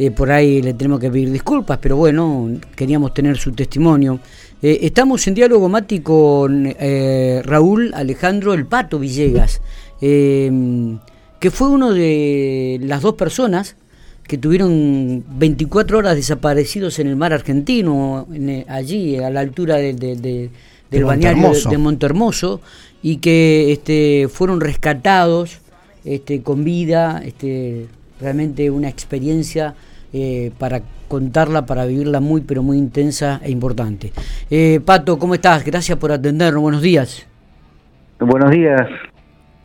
eh, por ahí le tenemos que pedir disculpas, pero bueno, queríamos tener su testimonio. Eh, estamos en diálogo, Mati, con eh, Raúl Alejandro El Pato Villegas, que fue uno de las dos personas que tuvieron 24 horas desaparecidos en el mar argentino, allí a la altura de, del balneario de, Montermoso, y que este, fueron rescatados este, con vida, este, realmente una experiencia eh, para contarla, para vivirla muy, pero muy intensa e importante. Eh, Pato, ¿cómo estás? Gracias por atendernos. Buenos días. Buenos días.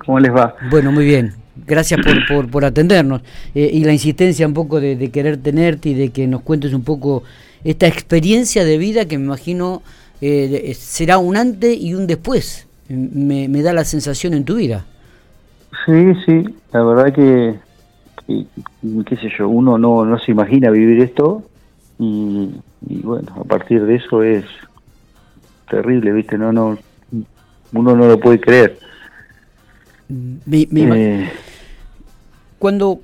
¿Cómo les va? Bueno, muy bien. Gracias por, por, atendernos. Eh, y la insistencia un poco de, querer tenerte y de que nos cuentes un poco esta experiencia de vida que me imagino será un antes y un después. Me, me da la sensación en tu vida. Sí, sí. La verdad que y, qué sé yo, uno no, no se imagina vivir esto y, bueno, a partir de eso es terrible, ¿viste? No, no, uno no lo puede creer. Eh, cuando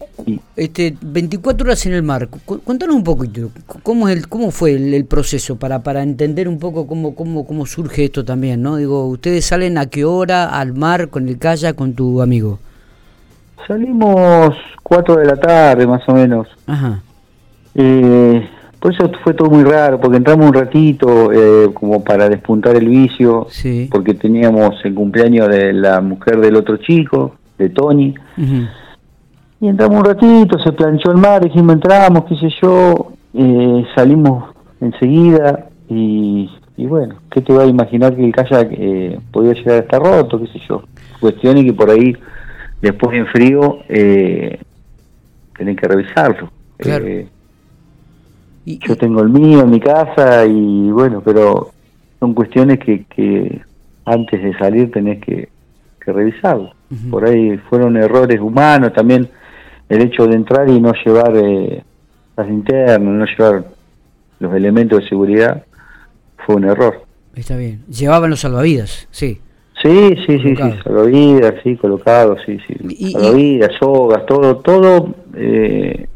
este 24 horas en el mar, cuéntanos un poquito, ¿cómo es el cómo fue el, proceso para para entender un poco cómo cómo cómo surge esto también, ¿no? Digo, ustedes salen a qué hora al mar con el kayak con tu amigo? Salimos 4 de la tarde más o menos. Ajá. Eh, por eso fue todo muy raro, porque entramos un ratito eh, como para despuntar el vicio, sí. porque teníamos el cumpleaños de la mujer del otro chico, de Tony. Y entramos un ratito, se planchó el mar, dijimos entramos, qué sé yo, eh, salimos enseguida y, y, bueno, ¿qué te va a imaginar que el kayak eh, podía llegar a estar roto, qué sé yo? Cuestiones que por ahí después en frío eh, tienen que revisarlo. Eh, yo tengo el mío en mi casa y bueno, pero son cuestiones que, que antes de salir tenés que, que revisarlo. Por ahí fueron errores humanos, también el hecho de entrar y no llevar eh, las internas, no llevar los elementos de seguridad, fue un error. Está bien. Llevaban los salvavidas, sí. Sí, sí, sí, sí, salvavidas, sí, colocado, sí, sí. salvavidas, sogas, todo, todo, eh,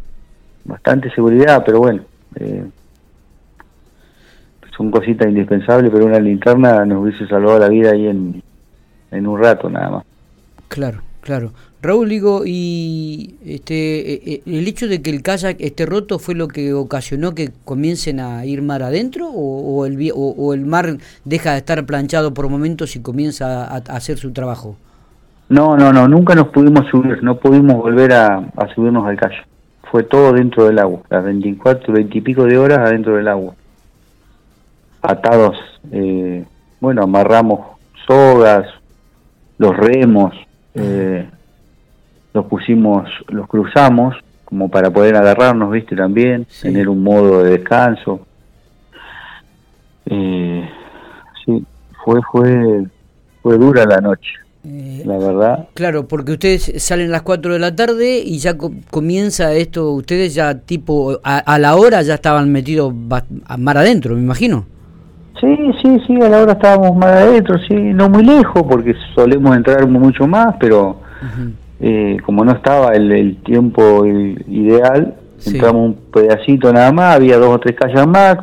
bastante seguridad, pero bueno, eh, son cositas indispensables, pero una linterna nos hubiese salvado la vida ahí en, en un rato nada más. Claro, claro. Raúl, digo, y este, eh, eh, el hecho de que el kayak esté roto fue lo que ocasionó que comiencen a ir mar adentro o, el, o, el mar deja de estar planchado por momentos y comienza a, hacer su trabajo. No, no, no, nunca nos pudimos subir, no pudimos volver a, subirnos al kayak. Fue todo dentro del agua, las 24, 20 y pico de horas adentro del agua. Atados, eh, bueno, amarramos sogas, los remos, eh, los pusimos, los cruzamos como para poder agarrarnos, viste, también, tener un modo de descanso. Eh, sí, fue, fue, fue dura la noche. Eh, la verdad. Claro, porque ustedes salen a las 4 de la tarde y ya comienza esto, ustedes ya tipo a, la hora ya estaban metidos mar adentro, me imagino. Sí, sí, sí, a la hora estábamos mar adentro, sí, no muy lejos porque solemos entrar mucho más, pero eh, como no estaba el, tiempo ideal, entramos un pedacito nada más, había dos o tres calles más.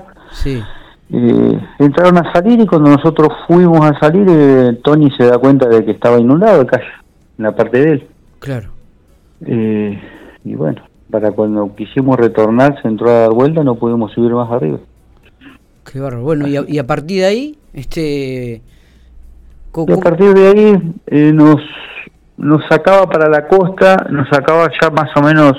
Eh, entraron a salir y cuando nosotros fuimos a salir, eh, Tony se da cuenta de que estaba inundado el calle, en la parte de él. Claro. y bueno, para cuando quisimos retornar, se entró a dar vuelta, no pudimos subir más arriba. Qué. Bueno, y a, y a partir de ahí, este... a partir de ahí nos nos sacaba para la costa, nos sacaba ya más o menos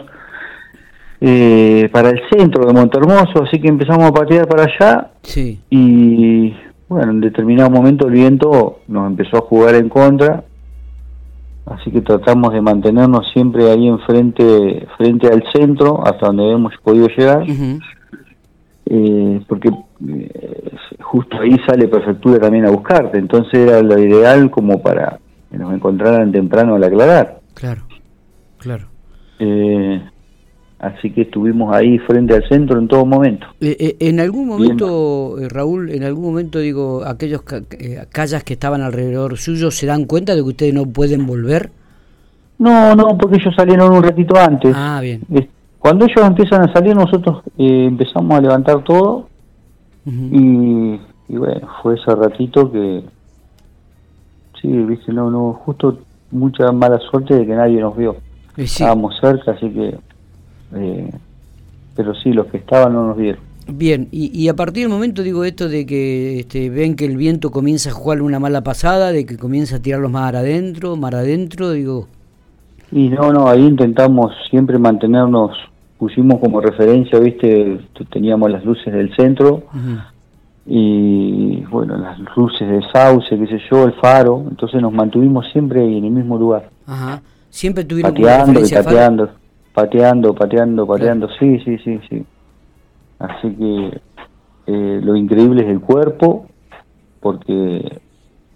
eh, para el centro de Montermoso, así que empezamos a patear para allá. Sí. Y bueno, en determinado momento el viento nos empezó a jugar en contra, así que tratamos de mantenernos siempre ahí enfrente, frente al centro, hasta donde hemos podido llegar. Eh, porque eh, justo ahí sale Prefectura también a buscarte, entonces era lo ideal como para que nos encontraran temprano al aclarar. Claro, claro. Eh, así que estuvimos ahí frente al centro en todo momento. Eh, eh, en algún momento, Raúl, en algún momento, digo, aquellos callas que estaban alrededor suyo, ¿se dan cuenta de que ustedes no pueden volver? No, no, porque ellos salieron un ratito antes. Ah, bien. cuando ellos empiezan a salir, nosotros eh, empezamos a levantar todo y, bueno, fue ese ratito que, sí, viste, no, no, justo mucha mala suerte de que nadie nos vio. Estábamos cerca, así que, eh, pero sí, los que estaban no nos vieron. Bien, y, a partir del momento digo esto de que este, ven que el viento comienza a jugar una mala pasada, de que comienza a tirarlos más adentro, más adentro, digo... Y no, no, ahí intentamos siempre mantenernos, pusimos como referencia, viste, teníamos las luces del centro y bueno, las luces de sauce, qué sé yo, el faro, entonces nos mantuvimos siempre en el mismo lugar. Ajá, siempre tuvieron pateando y pateando, pateando, pateando, pateando, sí, sí, sí, sí. Así que eh, lo increíble es el cuerpo, porque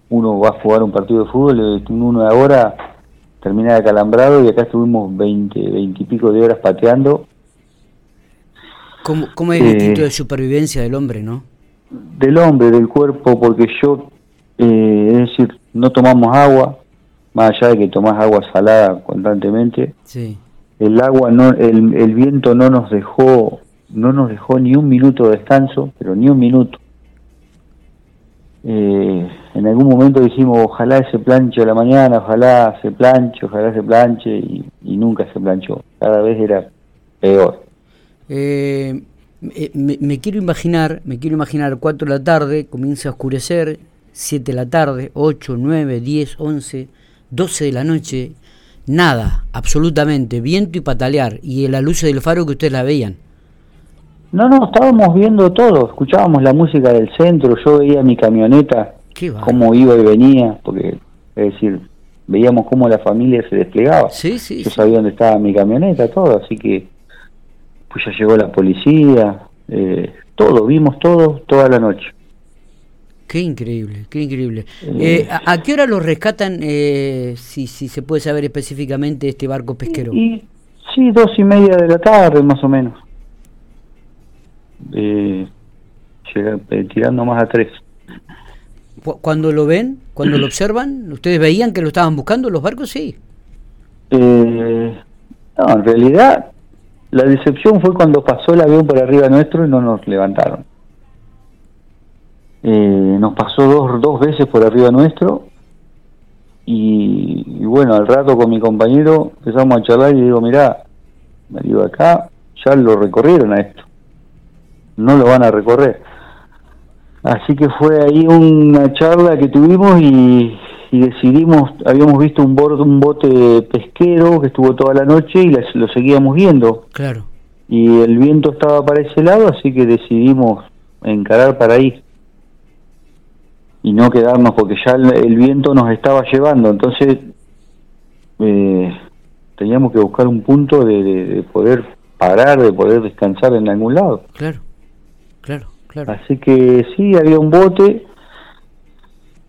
uno va a jugar un partido de fútbol, en una hora termina de acalambrado y acá estuvimos 20, 20 y pico de horas pateando. ¿Cómo, cómo es el instinto eh, de supervivencia del hombre, no? Del hombre, del cuerpo, porque yo, eh, es decir, no tomamos agua, más allá de que tomás agua salada constantemente. Sí. El agua, no, el, el viento no nos dejó no nos dejó ni un minuto de descanso, pero ni un minuto. Eh, en algún momento dijimos, ojalá se planche a la mañana, ojalá se planche, ojalá se planche, y, nunca se planchó. Cada vez era peor. Eh, me, quiero imaginar, me quiero imaginar 4 de la tarde, comienza a oscurecer, 7 de la tarde, 8, 9, 10, 11, 12 de la noche, nada, absolutamente, viento y patalear, y la luz del faro que ustedes la veían. No, no, estábamos viendo todo, escuchábamos la música del centro, yo veía mi camioneta, cómo iba y venía, porque, es decir, veíamos cómo la familia se desplegaba. Sí, sí, yo sabía dónde estaba mi camioneta, todo, así que ya llegó la policía, eh, todo, vimos todo, toda la noche. Qué increíble, qué increíble. Eh, eh, ¿a, qué hora lo rescatan, si, si se puede saber específicamente, este barco pesquero? Y, sí, dos y media de la tarde, más o menos eh, tirando más a tres. Cuando lo ven, cuando lo observan, ¿ustedes veían que lo estaban buscando los barcos? Sí. Eh, no, en realidad la decepción fue cuando pasó el avión por arriba nuestro y no nos levantaron. Eh, nos pasó dos, dos veces por arriba nuestro y, y, bueno, al rato con mi compañero empezamos a charlar y digo, mirá, me digo acá, ya lo recorrieron a esto no lo van a recorrer. Así que fue ahí una charla que tuvimos y, decidimos, habíamos visto un, un bote pesquero que estuvo toda la noche y lo seguíamos viendo. Claro. Y el viento estaba para ese lado, así que decidimos encarar para ahí. Y no quedarnos porque ya el, viento nos estaba llevando, entonces eh, teníamos que buscar un punto de poder parar, de poder descansar en algún lado. Claro. Claro, claro. Así que sí, había un bote.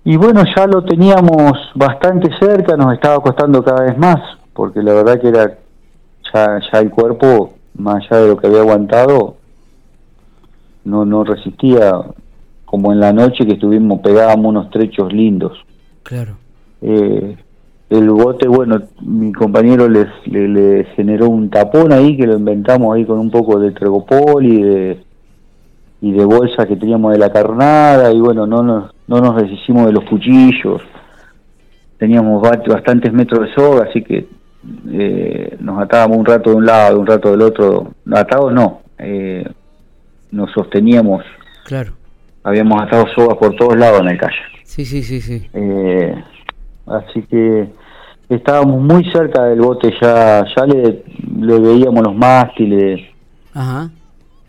Y bueno, ya lo teníamos bastante cerca, nos estaba costando cada vez más, porque la verdad que era ya, ya el cuerpo, más allá de lo que había aguantado, no, no resistía como en la noche que estuvimos, pegábamos unos trechos lindos. Claro. Eh, el bote, bueno, mi compañero les, le, generó un tapón ahí que lo inventamos ahí con un poco de tregopol y de, y de bolsa que teníamos de la carnada y bueno, no nos, no nos deshicimos de los cuchillos, teníamos bastantes metros de soga, así que eh, nos atábamos un rato de un lado, un rato del otro, atados no, eh, nos sosteníamos. Claro. Habíamos atado sogas por todos lados en el calle. Sí, sí, sí, sí. Eh, así que estábamos muy cerca del bote, ya ya le, le veíamos los mástiles. Ajá.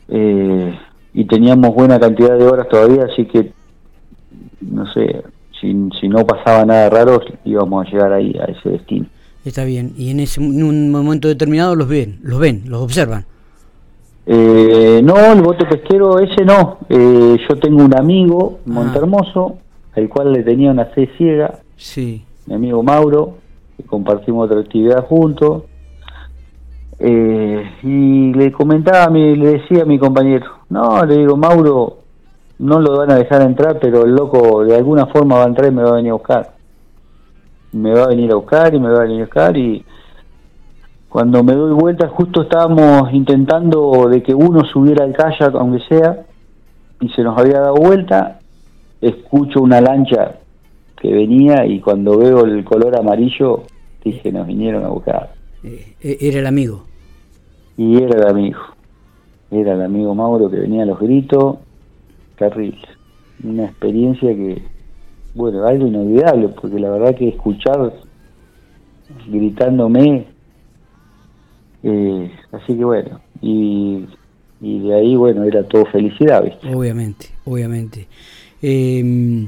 Eh, y teníamos buena cantidad de horas todavía, así que, no sé, si, si no pasaba nada raro, íbamos a llegar ahí, a ese destino. Está bien, y en, ese, un momento determinado los ven, los ven, los observan. Eh, no, el bote pesquero ese no. Eh, yo tengo un amigo, ah. Montermoso, al cual le tenía una fe ciega. Sí. Mi amigo Mauro, que compartimos otra actividad juntos. Eh, y le comentaba, le decía a mi compañero, no, le digo, Mauro, no lo van a dejar entrar, pero el loco de alguna forma va a entrar y me va a venir a buscar. Me va a venir a buscar y me va a venir a buscar y, Cuando me doy vuelta, justo estábamos intentando de que uno subiera al kayak, aunque sea, y se nos había dado vuelta. Escucho una lancha que venía y cuando veo el color amarillo, dije, nos vinieron a buscar. Eh, eh, era el amigo. Y era el amigo. Era el amigo Mauro que venía a los gritos. Terrible. Una experiencia que, bueno, algo inolvidable, porque la verdad que escuchar gritándome, eh, así que bueno, y, y de ahí, bueno, era todo felicidad, ¿viste? Obviamente, obviamente. Eh,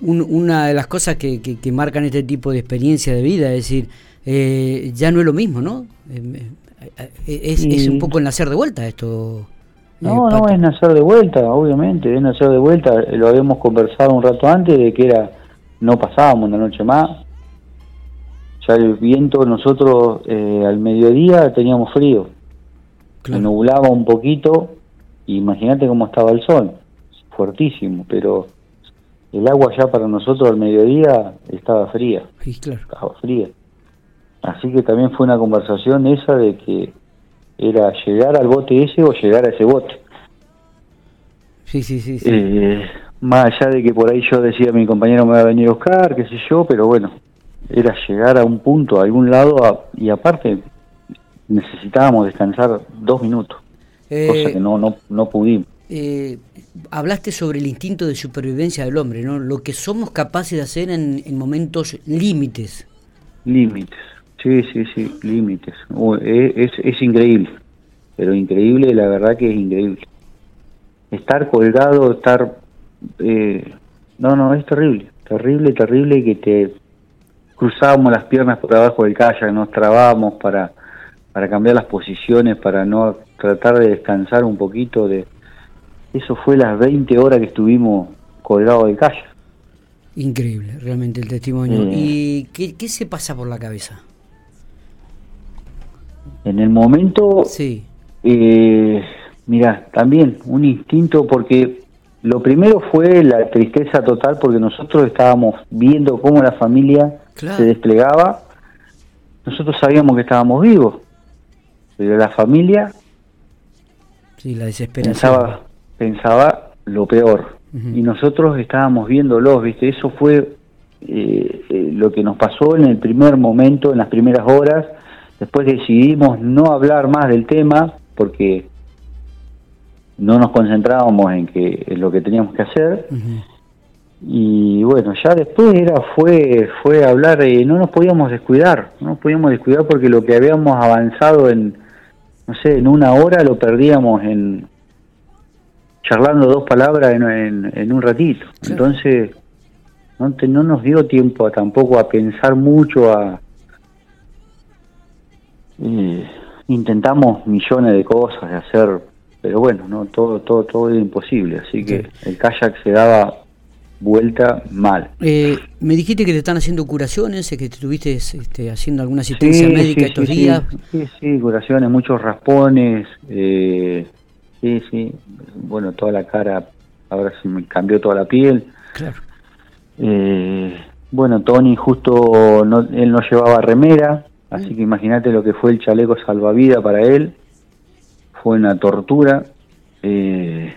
una de las cosas que, que, marcan este tipo de experiencia de vida, es decir, eh, ya no es lo mismo, ¿no? Eh, eh, es, es, un poco nacer de vuelta esto. No, no, es nacer de vuelta, obviamente, es nacer de vuelta. Lo habíamos conversado un rato antes de que era, no pasábamos una noche más. Ya el viento, nosotros al mediodía teníamos frío. Se nublaba un poquito, imagínate cómo estaba el sol, fuertísimo, pero el agua ya para nosotros al mediodía estaba fría. Sí, claro. Estaba fría. Así que también fue una conversación esa de que era llegar al bote ese o llegar a ese bote. Sí, sí, sí. Eh, más allá de que por ahí yo decía mi compañero me va a venir a buscar, qué sé yo, pero bueno, era llegar a un punto, a algún lado, y aparte necesitábamos descansar dos minutos, cosa eh, que no, no, no pudimos. Eh, hablaste sobre el instinto de supervivencia del hombre, ¿no? Lo que somos capaces de hacer en, momentos límites. Límites, sí, sí, sí, límites. Es, es, increíble, pero increíble, la verdad que es increíble. Estar colgado, estar... Eh, no, no, es terrible, terrible, terrible que te cruzábamos las piernas por abajo del kayak, nos trabamos para, para cambiar las posiciones, para no tratar de descansar un poquito de eso fue las 20 horas que estuvimos colgados de calle. Increíble, realmente el testimonio. Eh. ¿Y qué, se pasa por la cabeza? En el momento, sí. Eh, mira, también un instinto porque lo primero fue la tristeza total porque nosotros estábamos viendo cómo la familia se desplegaba. Nosotros sabíamos que estábamos vivos, pero la familia sí, la desesperación pensaba lo peor. Y nosotros estábamos viéndolos, ¿viste? Eso fue eh, eh, lo que nos pasó en el primer momento, en las primeras horas. Después decidimos no hablar más del tema porque no nos concentrábamos en que en lo que teníamos que hacer. Y bueno, ya después era fue fue hablar, eh, no nos podíamos descuidar, no nos podíamos descuidar porque lo que habíamos avanzado en, no sé, en una hora lo perdíamos en, charlando dos palabras en, en, un ratito. Entonces, no, no nos dio tiempo tampoco a pensar mucho, a... Eh, intentamos millones de cosas de hacer, pero bueno, no todo todo todo era imposible, así que el kayak se daba vuelta mal. Eh, me dijiste que te están haciendo curaciones, que te estuviste este, haciendo alguna asistencia médica estos días. Sí, sí, curaciones, muchos raspones, eh, Sí, sí. Bueno, toda la cara, ahora se me cambió toda la piel. Claro. Eh, bueno, Tony justo, no, él no llevaba remera, así que imagínate lo que fue el chaleco salvavidas para él. Fue una tortura. Eh,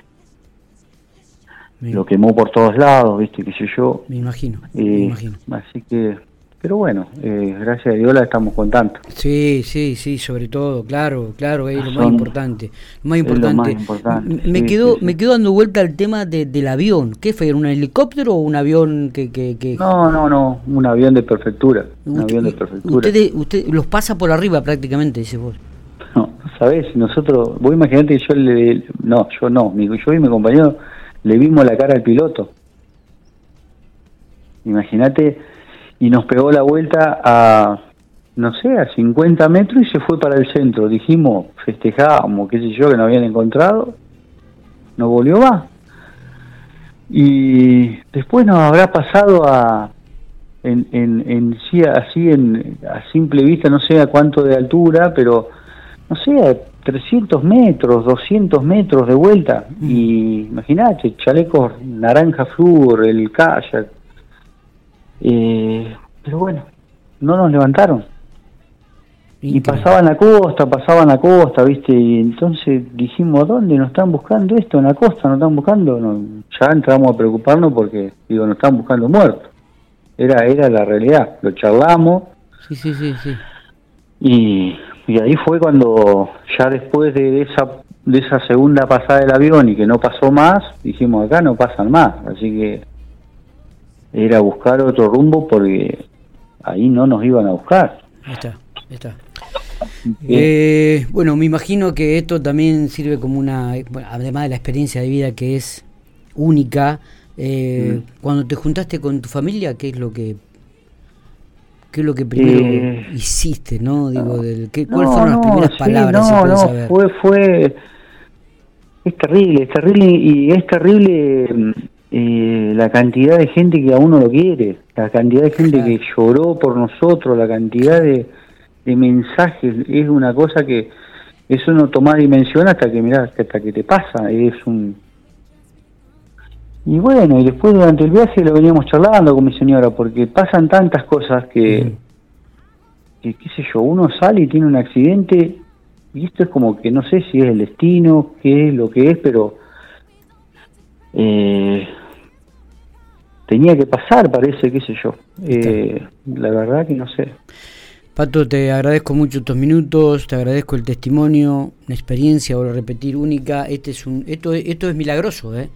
lo quemó por todos lados, viste, qué sé yo. Me imagino, me eh, imagino. Así que pero bueno, eh, gracias a Dios la estamos contando. Sí, sí, sí, sobre todo, claro, claro, es lo más importante. Lo más importante. Me, quedó, me quedó dando vuelta el tema del avión. ¿Qué fue? ¿Un helicóptero o un avión que, que, No, no, no, un avión de prefectura. Un avión de prefectura. Usted, usted los pasa por arriba prácticamente, dice vos. No, ¿sabés? Nosotros, vos imaginate que yo le. No, yo no, yo y mi compañero le vimos la cara al piloto. Imagínate y nos pegó la vuelta a, no sé, a 50 metros y se fue para el centro. Dijimos, festejábamos, qué sé yo, que nos habían encontrado, no volvió más. Y después nos habrá pasado a, en, en, en sí, así en, a simple vista, no sé a cuánto de altura, pero no sé, a 300 metros, 200 metros de vuelta. Y imagínate, chalecos naranja flúor, el kayak, eh, pero bueno, no nos levantaron. Y pasaban la costa, pasaban la costa, ¿viste? Y entonces dijimos, ¿dónde nos están buscando esto? ¿En la costa nos están buscando? ya entramos a preocuparnos porque, digo, nos están buscando muertos. Era, era la realidad. Lo charlamos. Sí, sí, sí, sí. Y, y ahí fue cuando, ya después de esa, de esa segunda pasada del avión y que no pasó más, dijimos, acá no pasan más. Así que era buscar otro rumbo porque ahí no nos iban a buscar. Ahí está, ahí está. Eh, bueno, me imagino que esto también sirve como una, además de la experiencia de vida que es única, eh, mm. cuando te juntaste con tu familia, ¿qué es lo que qué es lo que primero eh, hiciste, no? Digo, del, ¿qué, ¿cuáles fueron las primeras palabras? No, no, fue fue es terrible, es terrible y es terrible la cantidad de gente que a uno lo quiere, la cantidad de gente que lloró por nosotros, la cantidad de de mensajes, es una cosa que eso no toma dimensión hasta que mirá, hasta que te pasa, es un y bueno, y después durante el viaje lo veníamos charlando con mi señora, porque pasan tantas cosas que, que qué sé yo, uno sale y tiene un accidente, y esto es como que no sé si es el destino, qué es lo que es, pero eh, tenía que pasar, parece, qué sé yo. Eh, la verdad que no sé. Pato, te agradezco mucho estos minutos, te agradezco el testimonio, una experiencia, vuelvo a repetir, única. Este es un, esto, esto es milagroso, ¿eh?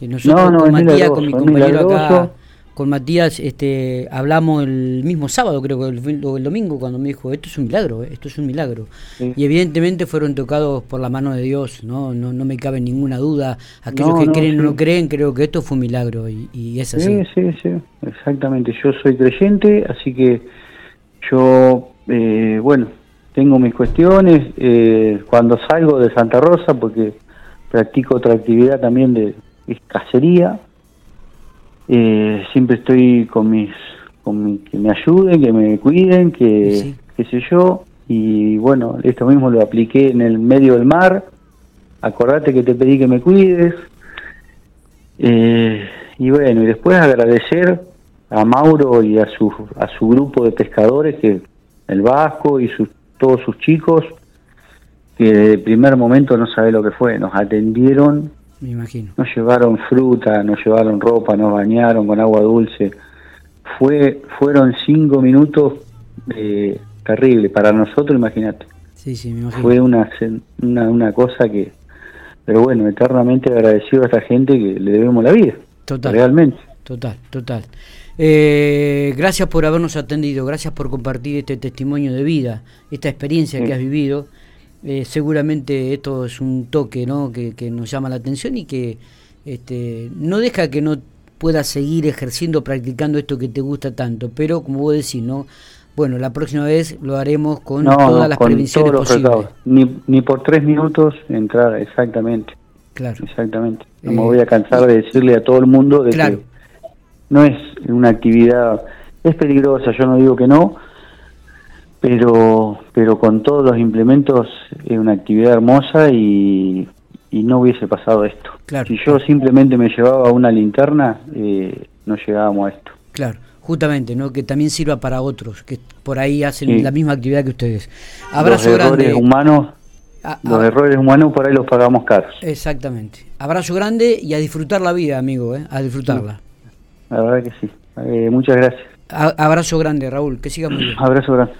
Nosotros con Matías, con mi compañero acá, con Matías, este, hablamos el mismo sábado, creo que el, el domingo, cuando me dijo, esto es un milagro, ¿eh? esto es un milagro. Y evidentemente fueron tocados por la mano de Dios, ¿no? No, no me cabe ninguna duda. Aquellos que creen o no creen, creo que esto fue un milagro y, y es así. Sí, sí, sí, exactamente. Yo soy creyente, así que yo, eh, bueno, tengo mis cuestiones. Eh, cuando salgo de Santa Rosa, porque practico otra actividad también de, cacería, eh, siempre estoy con mis, con que me ayuden, que me cuiden, que qué sé yo. Y bueno, esto mismo lo apliqué en el medio del mar. Acordate que te pedí que me cuides. y bueno, y después agradecer a Mauro y a su, a su grupo de pescadores, que el Vasco y sus, todos sus chicos, que desde el primer momento no sabe lo que fue, nos atendieron, me imagino. Nos llevaron fruta, nos llevaron ropa, nos bañaron con agua dulce. Fue, fueron cinco minutos eh, terribles para nosotros, imagínate. Sí, sí, me imagino. Fue una, una, una cosa que, pero bueno, eternamente agradecido a esta gente que le debemos la vida. Total. Realmente. Total, total. Eh, gracias por habernos atendido, gracias por compartir este testimonio de vida, esta experiencia que has vivido. Eh, seguramente esto es un toque ¿no? que, nos llama la atención y que este, no deja que no puedas seguir ejerciendo, practicando esto que te gusta tanto, pero como vos decís, ¿no? Bueno, la próxima vez lo haremos con todas las prevenciones posibles. Ni, ni por tres minutos entrar, exactamente. Claro. Exactamente. No me eh, voy a cansar de decirle a todo el mundo de que no es una actividad, es peligrosa, yo no digo que no, pero, pero con todos los implementos es una actividad hermosa y, y no hubiese pasado esto. si yo simplemente me llevaba una linterna, eh, no llegábamos a esto. Claro, justamente, ¿no? que también sirva para otros, que por ahí hacen la misma actividad que ustedes. Abrazo los errores humanos, ah, los ah. errores humanos por ahí los pagamos caros. Exactamente. Abrazo grande y a disfrutar la vida, amigo, ¿eh? a disfrutarla. La verdad que sí. Eh, muchas gracias. abrazo grande, Raúl. Que siga muy bien. Abrazo grande.